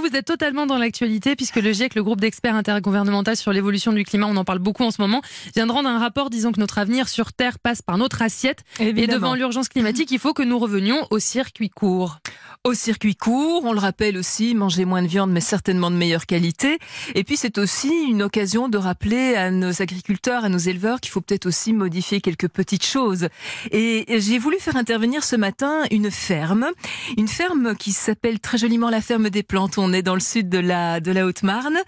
Vous, vous êtes totalement dans l'actualité puisque le GIEC, le groupe d'experts intergouvernemental sur l'évolution du climat, on en parle beaucoup en ce moment, vient de rendre un rapport disant que notre avenir sur Terre passe par notre assiette. Et devant l'urgence climatique, il faut que nous revenions au circuit court. Au circuit court, on le rappelle aussi, manger moins de viande mais certainement de meilleure qualité. Et puis c'est aussi une occasion de rappeler à nos agriculteurs, à nos éleveurs qu'il faut peut-être aussi modifier quelques petites choses. Et j'ai voulu faire intervenir ce matin une ferme, une ferme qui s'appelle très joliment la ferme des plantes. On est dans le sud de la, de la Haute-Marne.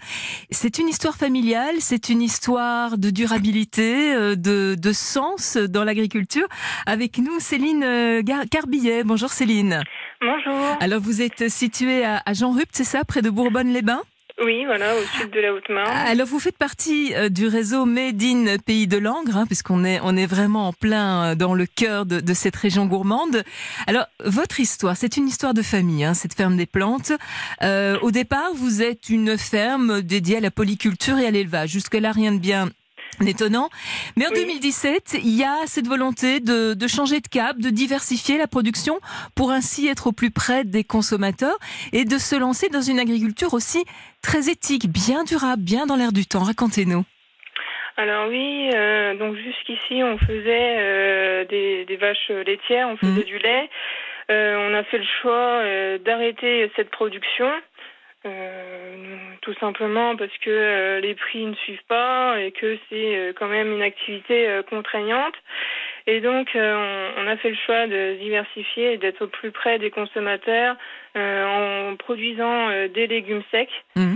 C'est une histoire familiale, c'est une histoire de durabilité, euh, de, de sens dans l'agriculture. Avec nous, Céline euh, Carbillet. Bonjour Céline. Bonjour. Alors vous êtes située à Jean-Rupt, c'est ça, près de Bourbonne-les-Bains? Oui, voilà, au sud de la Haute-Marne. Alors, vous faites partie euh, du réseau Made in Pays de Langres, hein, puisqu'on est, on est vraiment en plein euh, dans le cœur de, cette région gourmande. Alors, votre histoire, c'est une histoire de famille, hein, cette ferme des plantes. Euh, au départ, vous êtes une ferme dédiée à la polyculture et à l'élevage. Jusque-là, rien de bien étonnant. Mais en 2017, il y a cette volonté de, de, changer de cap, de diversifier la production pour ainsi être au plus près des consommateurs et de se lancer dans une agriculture aussi très éthique, bien durable, bien dans l'air du temps. Racontez-nous. Alors oui, euh, donc jusqu'ici on faisait euh, des, des, vaches laitières, on faisait mmh. du lait. Euh, on a fait le choix d'arrêter cette production euh, tout simplement parce que euh, les prix ne suivent pas et que c'est euh, quand même une activité contraignante. Et donc, on, a fait le choix de diversifier et d'être au plus près des consommateurs en produisant des légumes secs. Mmh.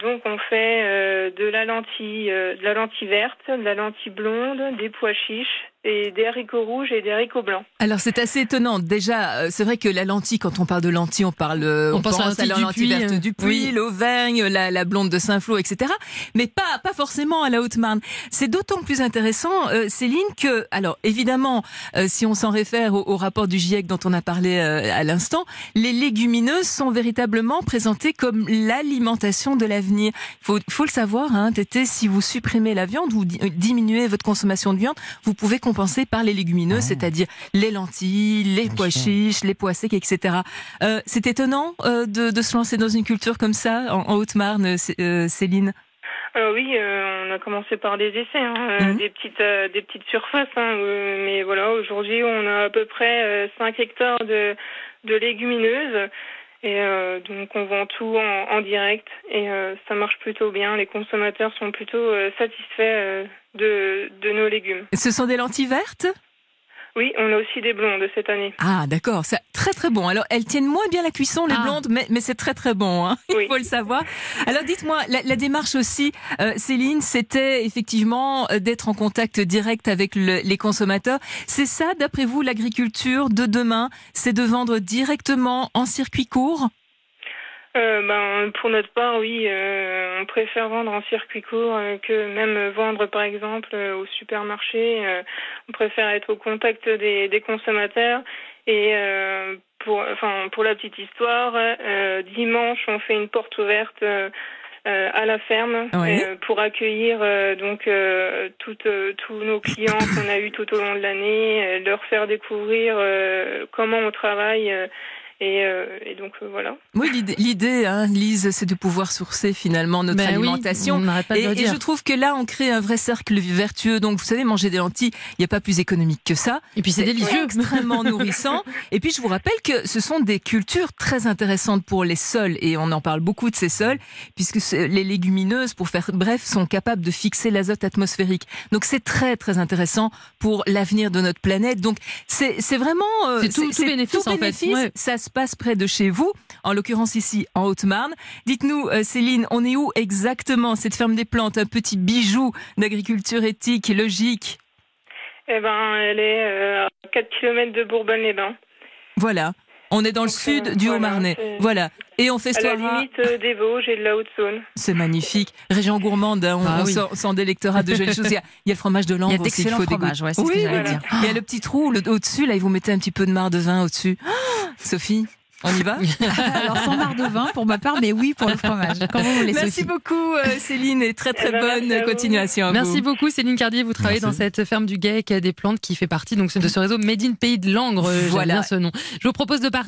donc, on fait de la lentille, de la lentille verte, de la lentille blonde, des pois chiches, et des haricots rouges et des haricots blancs. Alors c'est assez étonnant. Déjà, euh, c'est vrai que la lentille, quand on parle de lentille, on parle, euh, on, pense, à la lentille verte euh, du Puy, l'Auvergne, la, la, blonde de Saint-Flour, etc. Mais pas pas forcément à la Haute-Marne. C'est d'autant plus intéressant, Céline, que alors évidemment, si on s'en réfère au, rapport du GIEC dont on a parlé à l'instant, les légumineuses sont véritablement présentées comme l'alimentation de l'avenir. Faut faut le savoir, hein, Tété, si vous supprimez la viande ou diminuez votre consommation de viande, vous pouvez compensé par les légumineuses, ah. c'est-à-dire les lentilles, les pois chiches, les pois secs, etc. Euh, c'est étonnant euh, de, de, se lancer dans une culture comme ça en, Haute-Marne, euh, Céline? Alors oui, on a commencé par des essais, hein, mmh. des petites des petites surfaces, hein, mais voilà, aujourd'hui on a à peu près 5 hectares de, de légumineuses. Et donc on vend tout en, en direct et ça marche plutôt bien. Les consommateurs sont plutôt satisfaits de, de nos légumes. Ce sont des lentilles vertes? Oui, on a aussi des blondes cette année. Ah, d'accord, c'est très très bon. Alors, elles tiennent moins bien la cuisson, les ah. blondes, mais, mais c'est très très bon, hein il faut le savoir. Alors, dites-moi, la, la, démarche aussi, euh, Céline, c'était effectivement euh, d'être en contact direct avec le, les consommateurs. C'est ça, d'après vous, l'agriculture de demain, c'est de vendre directement en circuit court? Euh, ben, pour notre part, oui, euh, on préfère vendre en circuit court euh, que même vendre, par exemple, euh, au supermarché. on préfère être au contact des, des consommateurs. Et pour, enfin, pour la petite histoire, dimanche, on fait une porte ouverte. à la ferme pour accueillir donc toutes, tous nos clients qu'on a eu tout au long de l'année, leur faire découvrir comment on travaille et, euh, et, donc euh, voilà. Oui, l'idée, hein, Lise, c'est de pouvoir sourcer finalement notre ben alimentation. Oui, et, et, je trouve que là, on crée un vrai cercle vertueux. Donc, vous savez, manger des lentilles, il n'y a pas plus économique que ça. Et puis c'est délicieux, extrêmement nourrissant. Et puis, je vous rappelle que ce sont des cultures très intéressantes pour les sols, et on en parle beaucoup de ces sols, puisque les légumineuses, pour faire bref, sont capables de fixer l'azote atmosphérique. Donc, c'est très très intéressant pour l'avenir de notre planète. Donc, c'est vraiment euh, c'est tout, tout, bénéfice, tout bénéfice en fait. Ça se passe près de chez vous, en l'occurrence ici en Haute-Marne. Dites-nous, euh, Céline, on est où exactement cette ferme des plantes, un petit bijou d'agriculture éthique, logique? Eh ben, elle est euh, à 4 km de Bourbonne-les-Bains. Voilà. On est dans le sud euh, du Haut-Marnais. Voilà. Et on fait À la limite des Vosges et de la Haute-Saône. C'est magnifique. Région gourmande, hein, on, ah s'en délectera de jolies choses. Il y, a, le fromage de Langres aussi. Il y a fromage, ouais, oui, dire. Il y a le petit trou au-dessus, là, ils vous mettez un petit peu de marc de vin au-dessus. Sophie on y va Alors sans marre de vin pour ma part, mais oui pour le fromage. vous merci beaucoup euh, Céline et très très eh ben, bonne continuation. merci beaucoup Céline Cardier. Vous travaillez dans cette ferme du GAEC des plantes qui fait partie donc de ce réseau Made in Pays de Langres. Voilà ce nom. Je vous propose de partir.